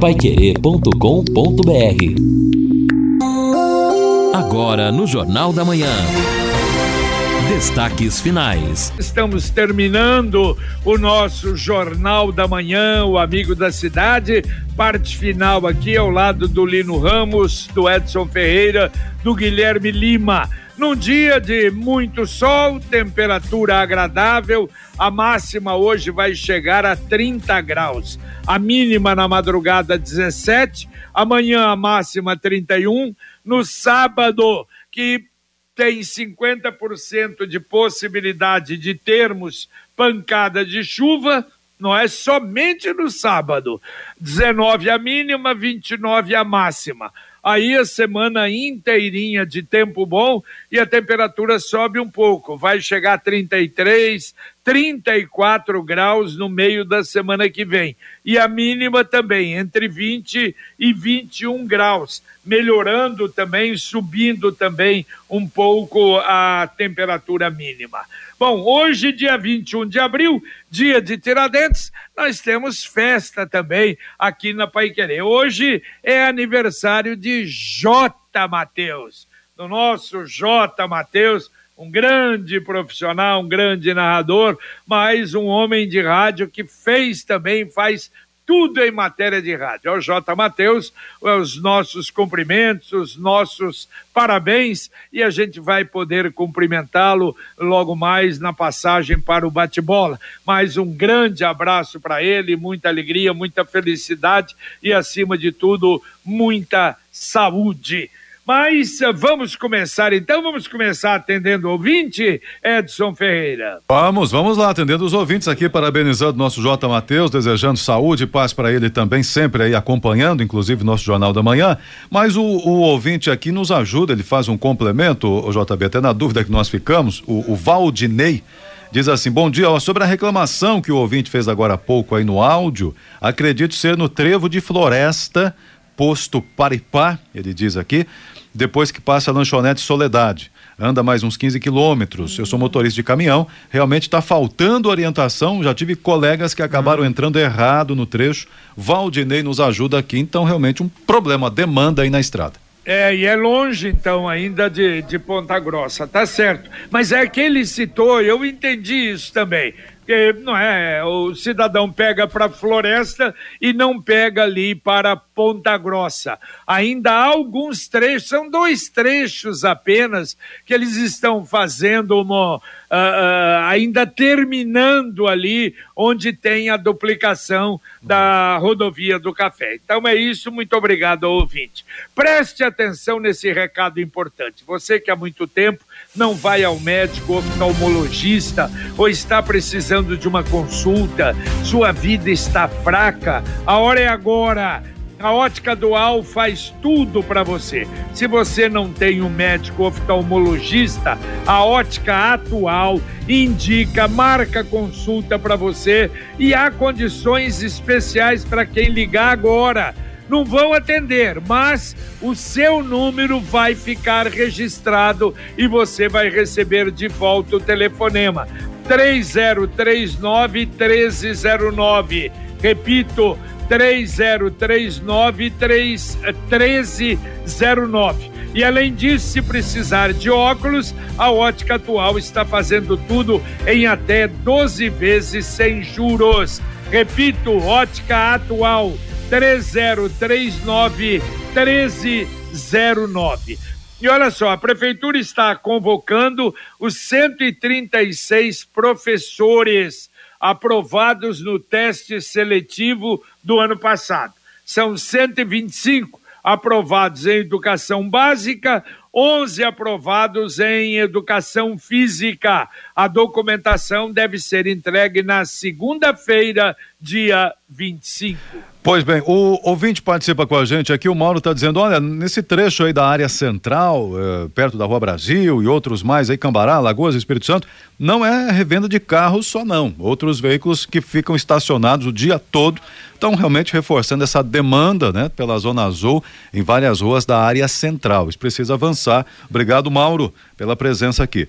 Paiquerê.com.br Agora no Jornal da Manhã. Destaques finais. Estamos terminando o nosso Jornal da Manhã, o Amigo da Cidade. Parte final aqui ao lado do Lino Ramos, do Edson Ferreira, do Guilherme Lima. Num dia de muito sol, temperatura agradável, a máxima hoje vai chegar a 30 graus. A mínima na madrugada 17, amanhã a máxima 31. No sábado, que tem 50% de possibilidade de termos pancada de chuva, não é somente no sábado. 19 a mínima, 29 a máxima. Aí a semana inteirinha de tempo bom e a temperatura sobe um pouco, vai chegar a 33, 34 graus no meio da semana que vem. E a mínima também, entre 20 e 21 graus, melhorando também, subindo também um pouco a temperatura mínima. Bom, hoje, dia 21 de abril, dia de Tiradentes, nós temos festa também aqui na Paiquerê. Hoje é aniversário de J. Mateus, do nosso J. Mateus, um grande profissional, um grande narrador, mas um homem de rádio que fez também, faz tudo em matéria de rádio. Ao J. Matheus, os nossos cumprimentos, os nossos parabéns e a gente vai poder cumprimentá-lo logo mais na passagem para o bate-bola. Mais um grande abraço para ele, muita alegria, muita felicidade e, acima de tudo, muita saúde. Mas eh, vamos começar então, vamos começar atendendo o ouvinte, Edson Ferreira. Vamos, vamos lá, atendendo os ouvintes aqui, parabenizando nosso J. Matheus, desejando saúde e paz para ele também, sempre aí acompanhando, inclusive, nosso Jornal da Manhã. Mas o, o ouvinte aqui nos ajuda, ele faz um complemento, o JB, até na dúvida que nós ficamos, o, o Valdinei. Diz assim: bom dia, ó, sobre a reclamação que o ouvinte fez agora há pouco aí no áudio, acredito ser no trevo de floresta, posto Paripá, ele diz aqui, depois que passa a lanchonete Soledade. Anda mais uns 15 quilômetros. Eu sou motorista de caminhão. Realmente está faltando orientação. Já tive colegas que acabaram uhum. entrando errado no trecho. Valdinei nos ajuda aqui. Então, realmente, um problema, demanda aí na estrada. É, e é longe, então, ainda de, de Ponta Grossa, tá certo. Mas é que ele citou, eu entendi isso também porque não é, o cidadão pega para a floresta e não pega ali para Ponta Grossa. Ainda há alguns trechos, são dois trechos apenas que eles estão fazendo uma, uh, ainda terminando ali onde tem a duplicação da rodovia do café. Então é isso, muito obrigado ao ouvinte. Preste atenção nesse recado importante. Você que há muito tempo não vai ao médico oftalmologista ou está precisando de uma consulta, sua vida está fraca, a hora é agora. A Ótica Dual faz tudo para você. Se você não tem um médico oftalmologista, a Ótica Atual indica, marca consulta para você e há condições especiais para quem ligar agora não vão atender, mas o seu número vai ficar registrado e você vai receber de volta o telefonema 3039 1309. Repito, 3039 1309. E além disso, se precisar de óculos, a Ótica Atual está fazendo tudo em até 12 vezes sem juros. Repito, Ótica Atual 3039 1309. E olha só, a prefeitura está convocando os 136 professores aprovados no teste seletivo do ano passado. São 125 aprovados em educação básica, 11 aprovados em educação física. A documentação deve ser entregue na segunda-feira, dia 25. Pois bem, o ouvinte participa com a gente aqui. O Mauro está dizendo: olha, nesse trecho aí da área central, eh, perto da Rua Brasil e outros mais aí, Cambará, Lagoas, Espírito Santo, não é revenda de carros só, não. Outros veículos que ficam estacionados o dia todo estão realmente reforçando essa demanda, né, pela Zona Azul em várias ruas da área central. Isso precisa avançar. Obrigado, Mauro, pela presença aqui.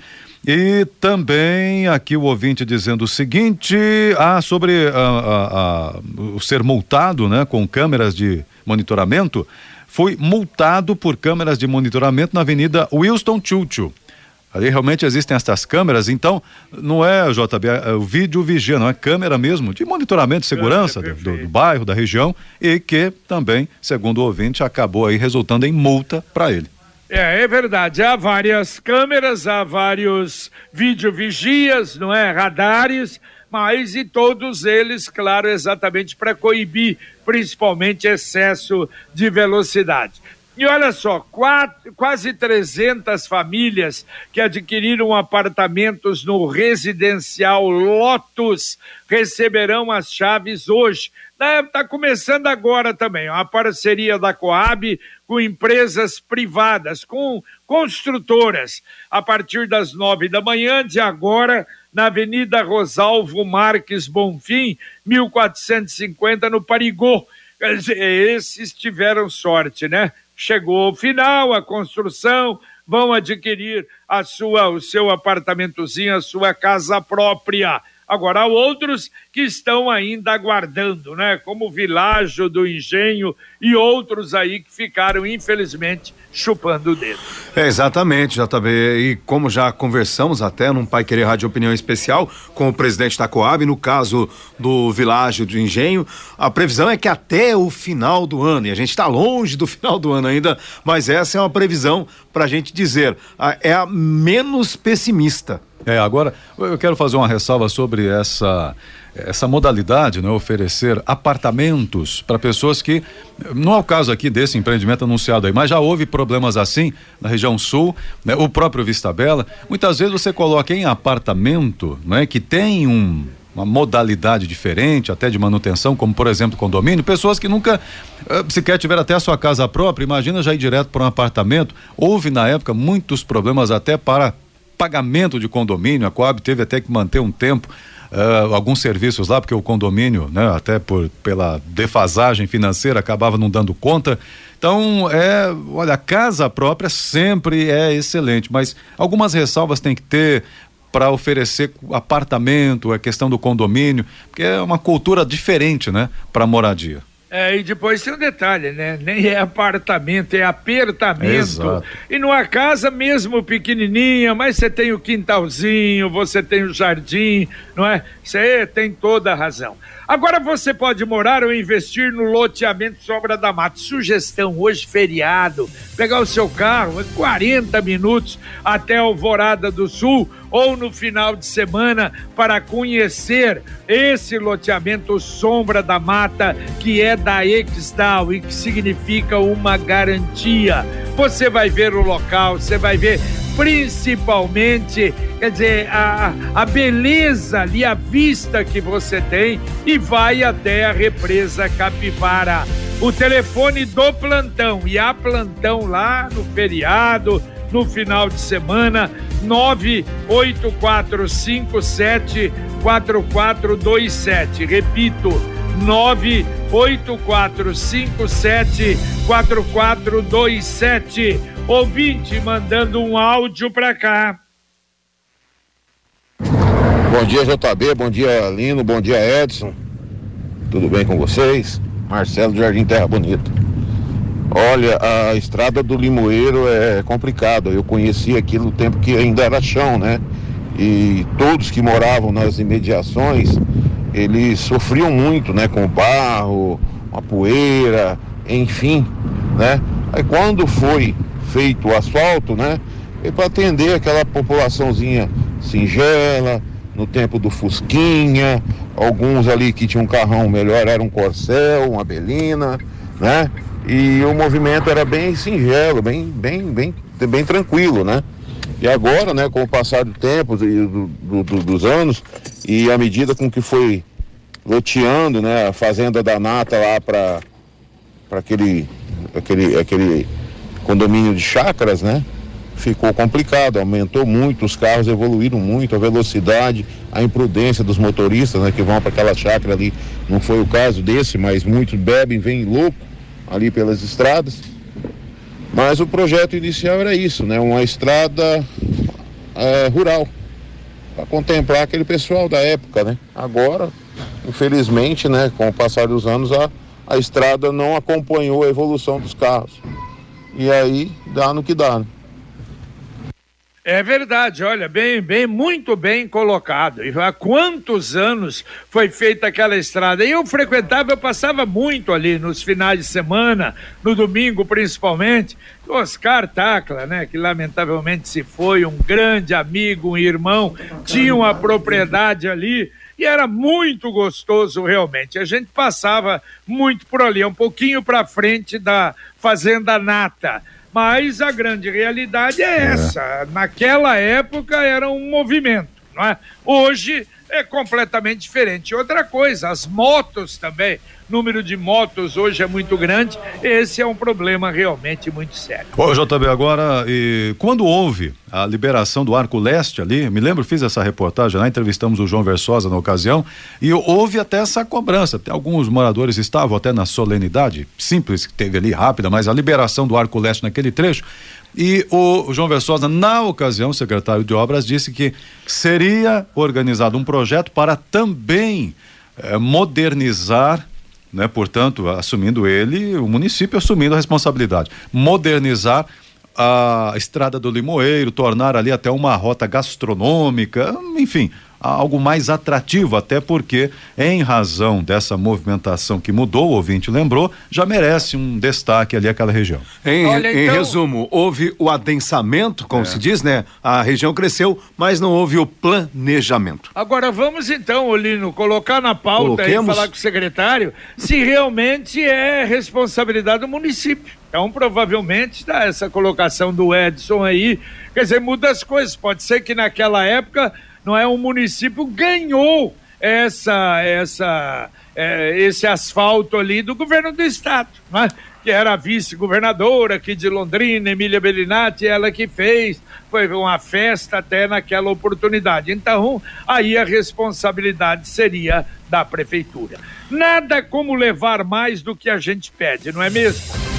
E também aqui o ouvinte dizendo o seguinte: ah, sobre ah, ah, ah, o ser multado né, com câmeras de monitoramento, foi multado por câmeras de monitoramento na Avenida Wilson Churchill. Ali realmente existem essas câmeras, então não é JB, é o vídeo vigia, não é câmera mesmo de monitoramento de segurança do, do, do, bairro, da região e que também, segundo o ouvinte, acabou aí resultando em multa para ele. É, é verdade. Há várias câmeras, há vários videovigias, não é? Radares, mas e todos eles, claro, exatamente para coibir principalmente excesso de velocidade. E olha só, quatro, quase 300 famílias que adquiriram apartamentos no residencial Lotus receberão as chaves hoje. Está começando agora também, uma parceria da Coab com empresas privadas, com construtoras, a partir das nove da manhã de agora, na Avenida Rosalvo Marques Bonfim, 1450, no Parigô. Esses tiveram sorte, né? chegou ao final a construção, vão adquirir a sua, o seu apartamentozinho, a sua casa própria. Agora, há outros que estão ainda aguardando, né? Como o Világio do Engenho e outros aí que ficaram, infelizmente, chupando o dedo. É, exatamente, JB. E como já conversamos até num Pai Querer Rádio Opinião Especial com o presidente da Coab, no caso do Világio do Engenho, a previsão é que até o final do ano, e a gente está longe do final do ano ainda, mas essa é uma previsão para a gente dizer, é a menos pessimista. É, agora eu quero fazer uma ressalva sobre essa essa modalidade, né, oferecer apartamentos para pessoas que não é o caso aqui desse empreendimento anunciado aí, mas já houve problemas assim na região sul, né, o próprio Vista Bela. Muitas vezes você coloca em apartamento, né, que tem um uma modalidade diferente, até de manutenção, como por exemplo condomínio, pessoas que nunca uh, sequer tiveram até a sua casa própria, imagina já ir direto para um apartamento. Houve na época muitos problemas até para pagamento de condomínio, a Coab teve até que manter um tempo uh, alguns serviços lá, porque o condomínio, né, até por, pela defasagem financeira, acabava não dando conta. Então, é, olha, a casa própria sempre é excelente, mas algumas ressalvas tem que ter para oferecer apartamento, a questão do condomínio, porque é uma cultura diferente, né, para moradia. É, e depois tem um detalhe, né? Nem é apartamento, é apertamento. Exato. E numa casa mesmo pequenininha, mas você tem o quintalzinho, você tem o jardim, não é? Você tem toda a razão. Agora você pode morar ou investir no loteamento Sobra da Mata. Sugestão hoje, feriado, pegar o seu carro, 40 minutos até Alvorada do Sul ou no final de semana para conhecer esse loteamento Sombra da Mata, que é da Exdal e que significa uma garantia. Você vai ver o local, você vai ver principalmente, quer dizer, a, a beleza ali, a vista que você tem e vai até a represa Capivara. O telefone do plantão e a plantão lá no feriado, no final de semana, 98457 4427. Repito, 98457 4427. Ouvinte mandando um áudio para cá. Bom dia, JB. Bom dia, Lino. Bom dia, Edson. Tudo bem com vocês? Marcelo Jardim Terra Bonita. Olha, a estrada do Limoeiro é complicada. Eu conheci aquilo no tempo que ainda era chão, né? E todos que moravam nas imediações eles sofriam muito, né, com o barro, a poeira, enfim, né? Aí quando foi feito o asfalto, né, é para atender aquela populaçãozinha singela, no tempo do Fusquinha, alguns ali que tinham um carrão melhor era um Corcel, uma Belina, né? E o movimento era bem singelo, bem, bem, bem, bem tranquilo, né? E agora, né, com o passar do tempo, do, do, do, dos anos, e à medida com que foi loteando, né, a fazenda da Nata lá para aquele, aquele, aquele condomínio de chácaras, né? Ficou complicado, aumentou muito, os carros evoluíram muito, a velocidade, a imprudência dos motoristas, né, que vão para aquela chácara ali. Não foi o caso desse, mas muitos bebem, vêm louco ali pelas estradas. Mas o projeto inicial era isso, né? Uma estrada é, rural, para contemplar aquele pessoal da época, né? Agora, infelizmente, né, com o passar dos anos, a, a estrada não acompanhou a evolução dos carros. E aí dá no que dá. Né? É verdade, olha, bem, bem, muito bem colocado. E há quantos anos foi feita aquela estrada? E eu frequentava, eu passava muito ali nos finais de semana, no domingo principalmente. Oscar Tacla, né, que lamentavelmente se foi, um grande amigo, um irmão, tinha uma propriedade ali e era muito gostoso realmente. A gente passava muito por ali, um pouquinho para frente da Fazenda Nata. Mas a grande realidade é, é essa. Naquela época era um movimento, não é? Hoje é completamente diferente. Outra coisa, as motos também número de motos hoje é muito grande, esse é um problema realmente muito sério. Ô, JB, agora, quando houve a liberação do Arco Leste ali, me lembro, fiz essa reportagem lá, entrevistamos o João Versosa na ocasião, e houve até essa cobrança. Alguns moradores estavam até na solenidade, simples, que teve ali, rápida, mas a liberação do Arco Leste naquele trecho. E o João Versosa, na ocasião, secretário de obras, disse que seria organizado um projeto para também eh, modernizar né? Portanto, assumindo ele, o município assumindo a responsabilidade. Modernizar a estrada do Limoeiro, tornar ali até uma rota gastronômica, enfim, algo mais atrativo, até porque, em razão dessa movimentação que mudou, o ouvinte lembrou, já merece um destaque ali aquela região. Em, Olha, em então... resumo, houve o adensamento, como é. se diz, né? A região cresceu, mas não houve o planejamento. Agora vamos então, Olino, colocar na pauta e falar com o secretário se realmente é responsabilidade do município. Então, provavelmente, tá, essa colocação do Edson aí, quer dizer, muda as coisas. Pode ser que naquela época não é? O município ganhou essa, essa, é, esse asfalto ali do governo do estado, não é? que era vice-governadora aqui de Londrina, Emília Bellinati, ela que fez, foi uma festa até naquela oportunidade. Então, aí a responsabilidade seria da prefeitura. Nada como levar mais do que a gente pede, não é mesmo?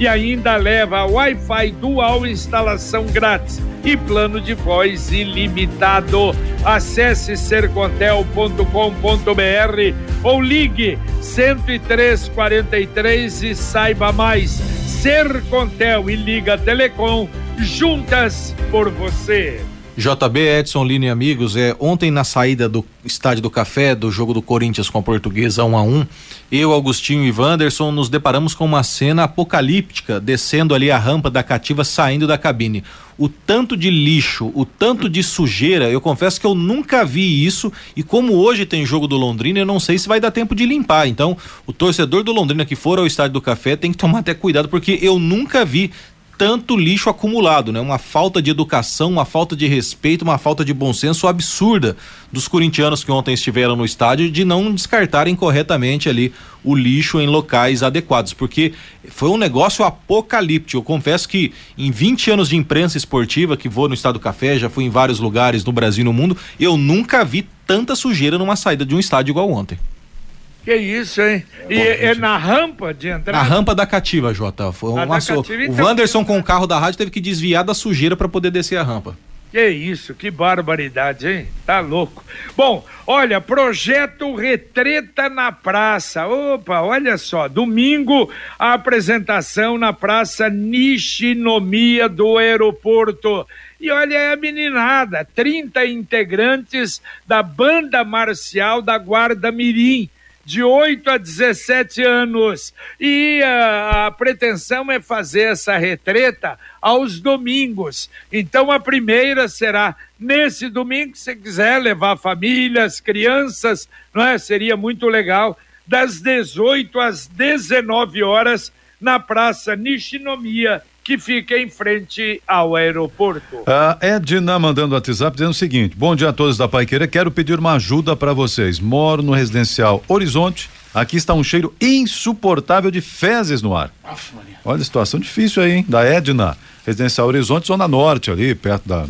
E ainda leva Wi-Fi dual instalação grátis e plano de voz ilimitado. Acesse sercontel.com.br ou ligue 10343 e saiba mais. Sercontel e Liga Telecom, juntas por você. JB, Edson, Lino e amigos, é, ontem na saída do Estádio do Café, do jogo do Corinthians com a Portuguesa 1 a 1 eu, Augustinho e Wanderson nos deparamos com uma cena apocalíptica, descendo ali a rampa da cativa, saindo da cabine. O tanto de lixo, o tanto de sujeira, eu confesso que eu nunca vi isso e como hoje tem jogo do Londrina, eu não sei se vai dar tempo de limpar. Então, o torcedor do Londrina que for ao Estádio do Café tem que tomar até cuidado, porque eu nunca vi tanto lixo acumulado, né? Uma falta de educação, uma falta de respeito, uma falta de bom senso absurda dos corintianos que ontem estiveram no estádio de não descartarem corretamente ali o lixo em locais adequados, porque foi um negócio apocalíptico. Eu confesso que em 20 anos de imprensa esportiva que vou no Estado do Café, já fui em vários lugares no Brasil e no mundo, eu nunca vi tanta sujeira numa saída de um estádio igual ontem. Que isso, hein? E é, é na rampa de entrada? Na rampa da cativa, Jota. Foi uma cativa, então... O Wanderson com o carro da rádio teve que desviar da sujeira para poder descer a rampa. Que isso, que barbaridade, hein? Tá louco. Bom, olha, projeto Retreta na Praça. Opa, olha só, domingo a apresentação na Praça Nishinomiya do aeroporto. E olha é a meninada, 30 integrantes da banda marcial da Guarda Mirim de 8 a 17 anos. E a, a, pretensão é fazer essa retreta aos domingos. Então a primeira será nesse domingo, se quiser levar famílias, crianças, não é? Seria muito legal, das 18 às 19 horas na Praça Nishinomiya que fica em frente ao aeroporto. A Edna mandando WhatsApp dizendo o seguinte: Bom dia a todos da Paiqueira, quero pedir uma ajuda para vocês. Moro no residencial Horizonte. Aqui está um cheiro insuportável de fezes no ar. Olha a situação difícil aí, hein? Da Edna. Residencial Horizonte, Zona Norte, ali, perto da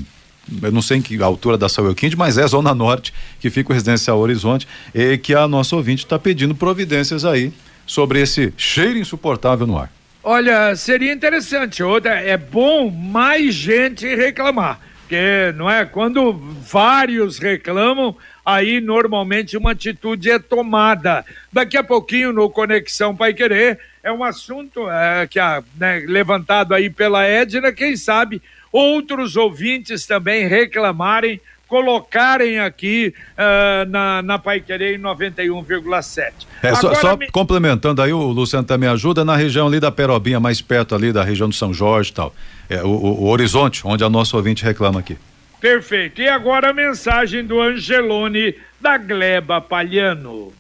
eu não sei em que altura da Sauelquinde, mas é Zona Norte, que fica o Residencial Horizonte, e que a nossa ouvinte está pedindo providências aí sobre esse cheiro insuportável no ar. Olha, seria interessante, outra, é bom mais gente reclamar, porque não é quando vários reclamam, aí normalmente uma atitude é tomada. Daqui a pouquinho no Conexão Pai Querer é um assunto é, que é né, levantado aí pela Edna, quem sabe outros ouvintes também reclamarem colocarem aqui uh, na, na Pai Querer 91,7. É, só, só me... complementando aí, o Luciano também ajuda na região ali da Perobinha, mais perto ali da região do São Jorge e tal. É, o, o, o Horizonte, onde a nossa ouvinte reclama aqui. Perfeito. E agora a mensagem do Angelone da Gleba Palhano.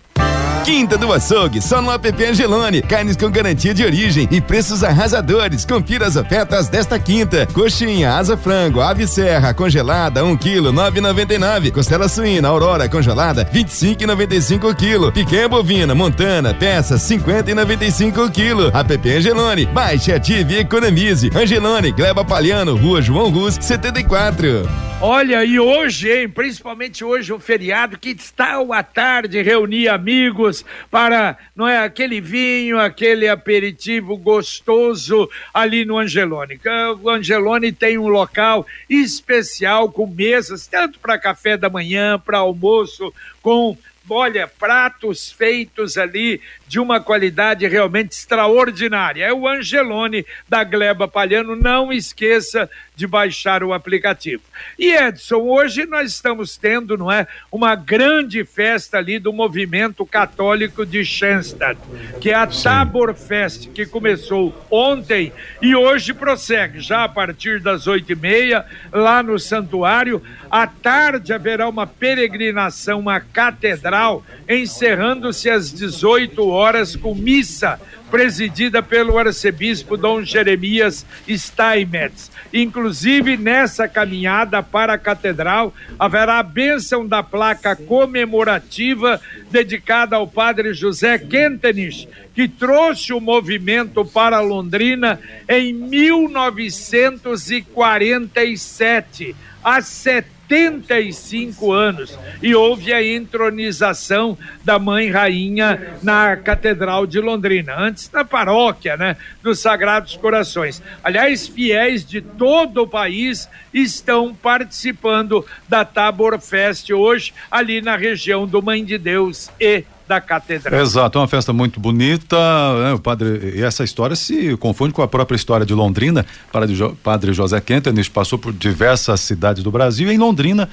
Quinta do Açougue, só no app Angelone. Carnes com garantia de origem e preços arrasadores. Confira as ofertas desta quinta. Coxinha, asa frango, ave serra, congelada, 1 kg, 9,99. Costela suína, aurora, congelada, 25,95 kg. Picanha bovina, montana, peça, 50,95 kg. App Angelone. Baixe, ative e economize. Angelone, Gleba Palhano, Rua João Rus, 74. Olha, e hoje, hein, principalmente hoje, o feriado, que está à tarde reunir amigos para, não é, aquele vinho, aquele aperitivo gostoso ali no Angelone. O Angelone tem um local especial com mesas, tanto para café da manhã, para almoço, com olha, pratos feitos ali de uma qualidade realmente extraordinária. É o Angelone da Gleba Palhano. Não esqueça de baixar o aplicativo. E Edson, hoje nós estamos tendo, não é, uma grande festa ali do movimento católico de Schenstadt, que é a. Tabor Fest, que começou ontem e hoje prossegue, já a partir das oito e meia, lá no santuário. À tarde haverá uma peregrinação à catedral, encerrando-se às 18 horas horas com missa presidida pelo arcebispo Dom Jeremias Steinmetz. Inclusive, nessa caminhada para a catedral, haverá a bênção da placa comemorativa dedicada ao padre José Kentenich, que trouxe o movimento para Londrina em 1947, há 70 75 anos e houve a entronização da Mãe Rainha na Catedral de Londrina, antes na paróquia, né, dos Sagrados Corações. Aliás, fiéis de todo o país estão participando da Tabor Fest hoje ali na região do Mãe de Deus e da catedral. Exato, é uma festa muito bonita, né? O padre, e essa história se confunde com a própria história de Londrina. Padre, jo, padre José Kentenich passou por diversas cidades do Brasil e em Londrina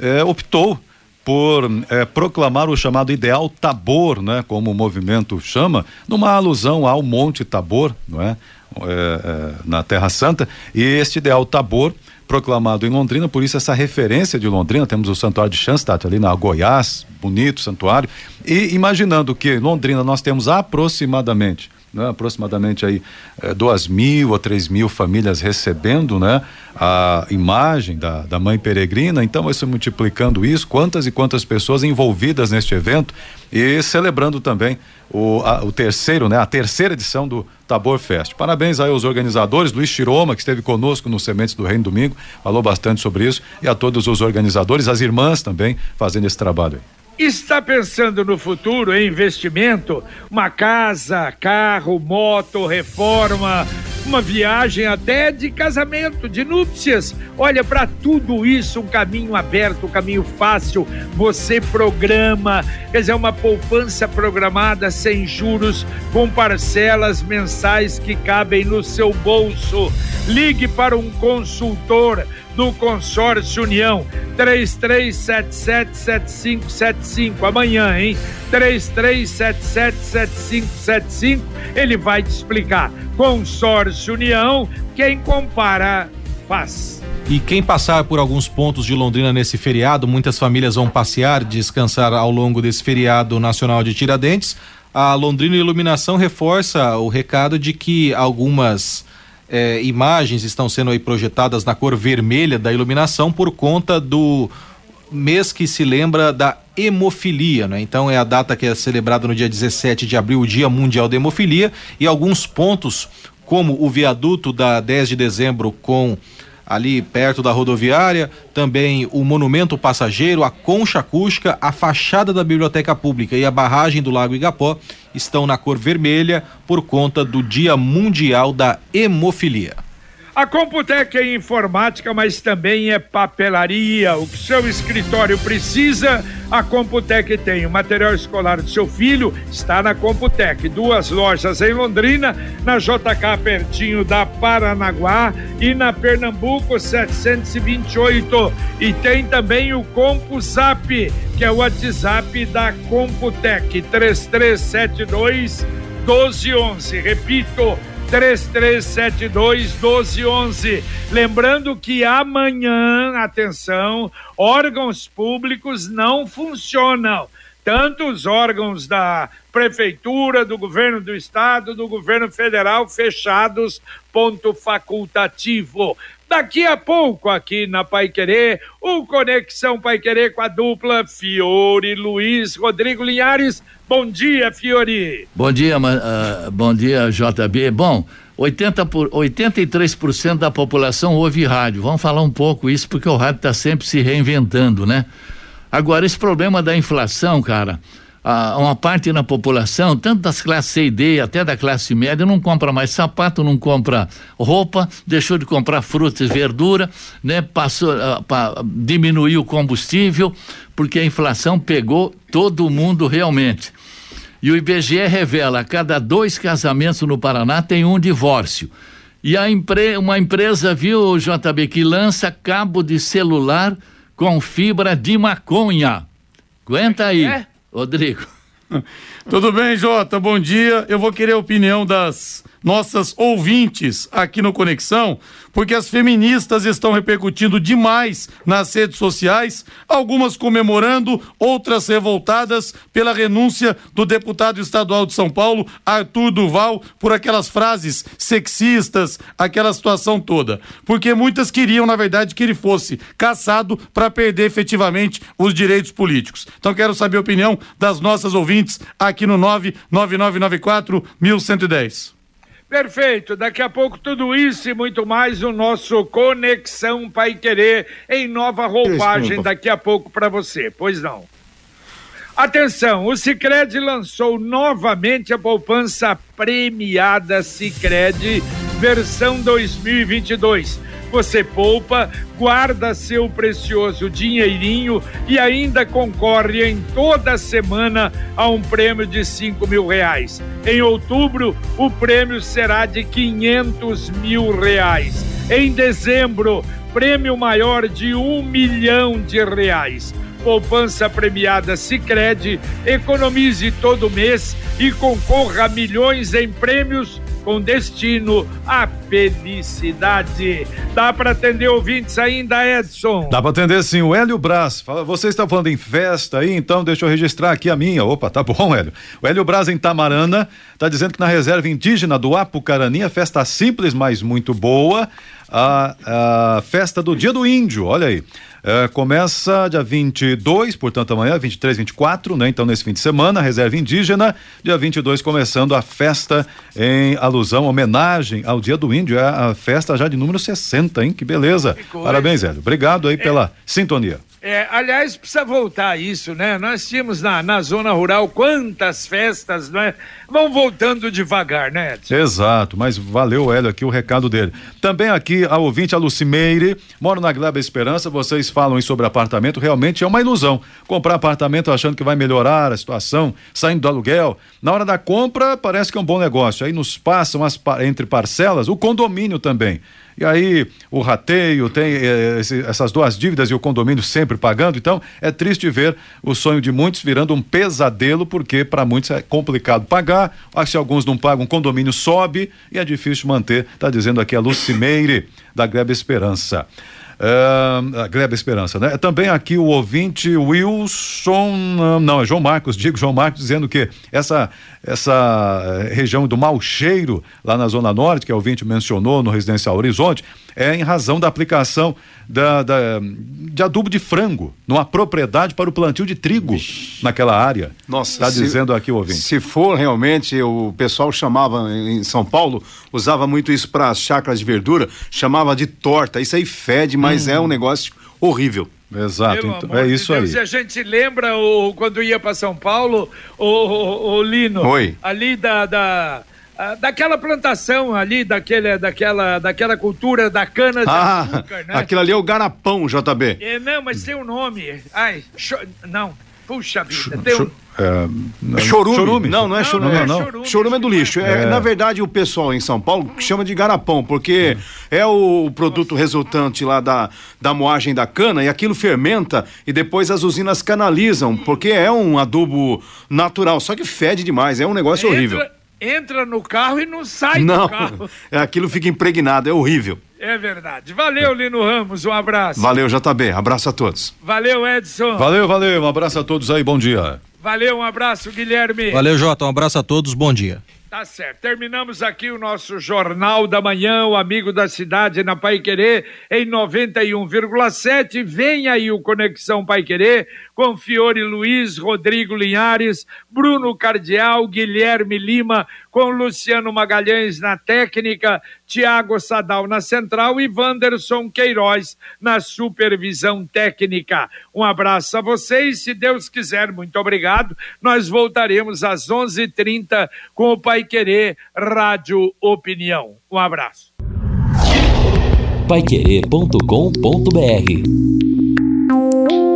é, optou por é, proclamar o chamado ideal Tabor, né, como o movimento chama, numa alusão ao Monte Tabor, não é? é na Terra Santa. E este ideal Tabor proclamado em Londrina, por isso essa referência de Londrina, temos o santuário de Schanstatt ali na Goiás, bonito santuário, e imaginando que Londrina nós temos aproximadamente né, aproximadamente aí é, duas mil ou três mil famílias recebendo né, a imagem da, da mãe peregrina, então se multiplicando isso, quantas e quantas pessoas envolvidas neste evento e celebrando também o, a, o terceiro, né, a terceira edição do Tabor Fest. Parabéns aí aos organizadores, Luiz Chiroma, que esteve conosco no Sementes do Reino Domingo, falou bastante sobre isso, e a todos os organizadores, as irmãs também fazendo esse trabalho aí. Está pensando no futuro em investimento? Uma casa, carro, moto, reforma, uma viagem até de casamento, de núpcias. Olha, para tudo isso, um caminho aberto, um caminho fácil. Você programa, quer dizer, uma poupança programada sem juros, com parcelas mensais que cabem no seu bolso. Ligue para um consultor do Consórcio União. 33777575. Amanhã, hein? 33777575. Ele vai te explicar. Consórcio União, quem compara, faz. E quem passar por alguns pontos de Londrina nesse feriado, muitas famílias vão passear, descansar ao longo desse feriado nacional de Tiradentes. A Londrina Iluminação reforça o recado de que algumas eh, imagens estão sendo aí projetadas na cor vermelha da iluminação por conta do mês que se lembra da hemofilia, né? Então é a data que é celebrada no dia 17 de abril, o Dia Mundial da Hemofilia, e alguns pontos, como o viaduto da 10 de dezembro com ali perto da rodoviária, também o Monumento Passageiro, a Concha Acústica, a fachada da Biblioteca Pública e a barragem do Lago Igapó estão na cor vermelha por conta do Dia Mundial da Hemofilia. A Computec é informática, mas também é papelaria. O que seu escritório precisa, a Computec tem. O material escolar do seu filho está na Computec. Duas lojas em Londrina, na JK pertinho da Paranaguá e na Pernambuco 728. E tem também o CompuZap, que é o WhatsApp da Computec 3372 1211. Repito, 3372 1211. Lembrando que amanhã, atenção, órgãos públicos não funcionam. Tanto os órgãos da prefeitura, do governo do estado, do governo federal fechados, ponto facultativo. Daqui a pouco, aqui na Pai Querer, o Conexão Pai Querer com a dupla Fiore Luiz Rodrigo Linhares. Bom dia, Fiore. Bom dia, uh, bom dia, JB. Bom, 80 por, 83% da população ouve rádio. Vamos falar um pouco isso, porque o rádio está sempre se reinventando, né? Agora, esse problema da inflação, cara, ah, uma parte da população, tanto das classes C e D, até da classe média, não compra mais sapato, não compra roupa, deixou de comprar frutas e verdura, né? Passou, ah, pa, diminuiu o combustível, porque a inflação pegou todo mundo realmente. E o IBGE revela: a cada dois casamentos no Paraná tem um divórcio. E a uma empresa, viu, JB, que lança cabo de celular com fibra de maconha. Aguenta aí. É? Rodrigo. Tudo bem, Jota? Bom dia. Eu vou querer a opinião das nossas ouvintes aqui no Conexão, porque as feministas estão repercutindo demais nas redes sociais, algumas comemorando, outras revoltadas pela renúncia do deputado estadual de São Paulo, Arthur Duval, por aquelas frases sexistas, aquela situação toda. Porque muitas queriam, na verdade, que ele fosse caçado para perder efetivamente os direitos políticos. Então quero saber a opinião das nossas ouvintes aqui no 99994 1110. Perfeito, daqui a pouco tudo isso e muito mais o nosso Conexão Pai Querer em nova roupagem daqui a pouco para você, pois não. Atenção, o Sicredi lançou novamente a poupança premiada Sicredi versão 2022 você poupa, guarda seu precioso dinheirinho e ainda concorre em toda semana a um prêmio de cinco mil reais. Em outubro, o prêmio será de quinhentos mil reais. Em dezembro, prêmio maior de um milhão de reais poupança premiada Sicredi, economize todo mês e concorra a milhões em prêmios com destino à felicidade. Dá para atender ouvintes ainda, Edson? Dá para atender sim. O Hélio Braz, fala, você está falando em festa aí, então deixa eu registrar aqui a minha. Opa, tá bom, Hélio. O Hélio Braz em Tamarana está dizendo que na reserva indígena do Apucarani, a festa simples, mas muito boa, a, a festa do Dia do Índio, olha aí. É, começa dia 22, portanto amanhã, 23, 24, né? Então nesse fim de semana, reserva indígena, dia 22 começando a festa em alusão, homenagem ao Dia do Índio, é a festa já de número 60, hein? Que beleza. Que Parabéns, Hélio. Obrigado aí é. pela sintonia. É, aliás, precisa voltar a isso, né? Nós tínhamos na, na zona rural quantas festas, né? Vão voltando devagar, né? Exato, mas valeu, Hélio, aqui o recado dele. Também aqui a ouvinte, a Lucimeire, moro na Gleba Esperança, vocês falam sobre apartamento, realmente é uma ilusão. Comprar apartamento achando que vai melhorar a situação, saindo do aluguel. Na hora da compra, parece que é um bom negócio. Aí nos passam as, entre parcelas o condomínio também. E aí o rateio, tem eh, esse, essas duas dívidas e o condomínio sempre pagando. Então é triste ver o sonho de muitos virando um pesadelo, porque para muitos é complicado pagar. Se alguns não pagam, o condomínio sobe e é difícil manter. Está dizendo aqui a Lucimeire, da Greve Esperança. Uh, a Gleba Esperança, né? Também aqui o ouvinte Wilson, não, é João Marcos, digo João Marcos, dizendo que essa, essa região do mau cheiro, lá na Zona Norte, que o ouvinte mencionou no Residencial Horizonte, é em razão da aplicação da, da, de adubo de frango numa propriedade para o plantio de trigo Ixi. naquela área. Nossa, está dizendo aqui o ouvinte. Se for realmente, o pessoal chamava em São Paulo, usava muito isso para as chácaras de verdura, chamava de torta. Isso aí fede, mas hum. é um negócio horrível. Exato, então, é isso Deus, aí. A gente lembra o, quando ia para São Paulo, o, o, o Lino, Oi. ali da, da ah, daquela plantação ali, daquele, daquela, daquela cultura da cana de ah, açúcar, né? Aquilo ali é o garapão, JB. É, não, mas tem um nome. Ai, cho... não. Puxa vida, tem um... É, chorume. chorume. Não, não é chorume. Não, não, não. Chorume, chorume é do lixo. É, é. Na verdade, o pessoal em São Paulo chama de garapão, porque é o produto resultante lá da, da moagem da cana e aquilo fermenta e depois as usinas canalizam, porque é um adubo natural, só que fede demais, é um negócio Entra... horrível entra no carro e não sai não, do carro. É, aquilo fica impregnado, é horrível. É verdade. Valeu, Lino Ramos, um abraço. Valeu, JB, abraço a todos. Valeu, Edson. Valeu, valeu, um abraço a todos aí, bom dia. Valeu, um abraço, Guilherme. Valeu, Jota, um abraço a todos, bom dia. Tá certo. Terminamos aqui o nosso Jornal da Manhã, o Amigo da Cidade na Pai Querer, em 91,7. Vem aí o Conexão Pai Querer com Fiore Luiz, Rodrigo Linhares, Bruno Cardial, Guilherme Lima, com Luciano Magalhães na técnica, Tiago Sadal na central e Wanderson Queiroz na supervisão técnica. Um abraço a vocês, se Deus quiser, muito obrigado. Nós voltaremos às 11:30 com o Pai Querer Rádio Opinião. Um abraço. Paiquerê.com.br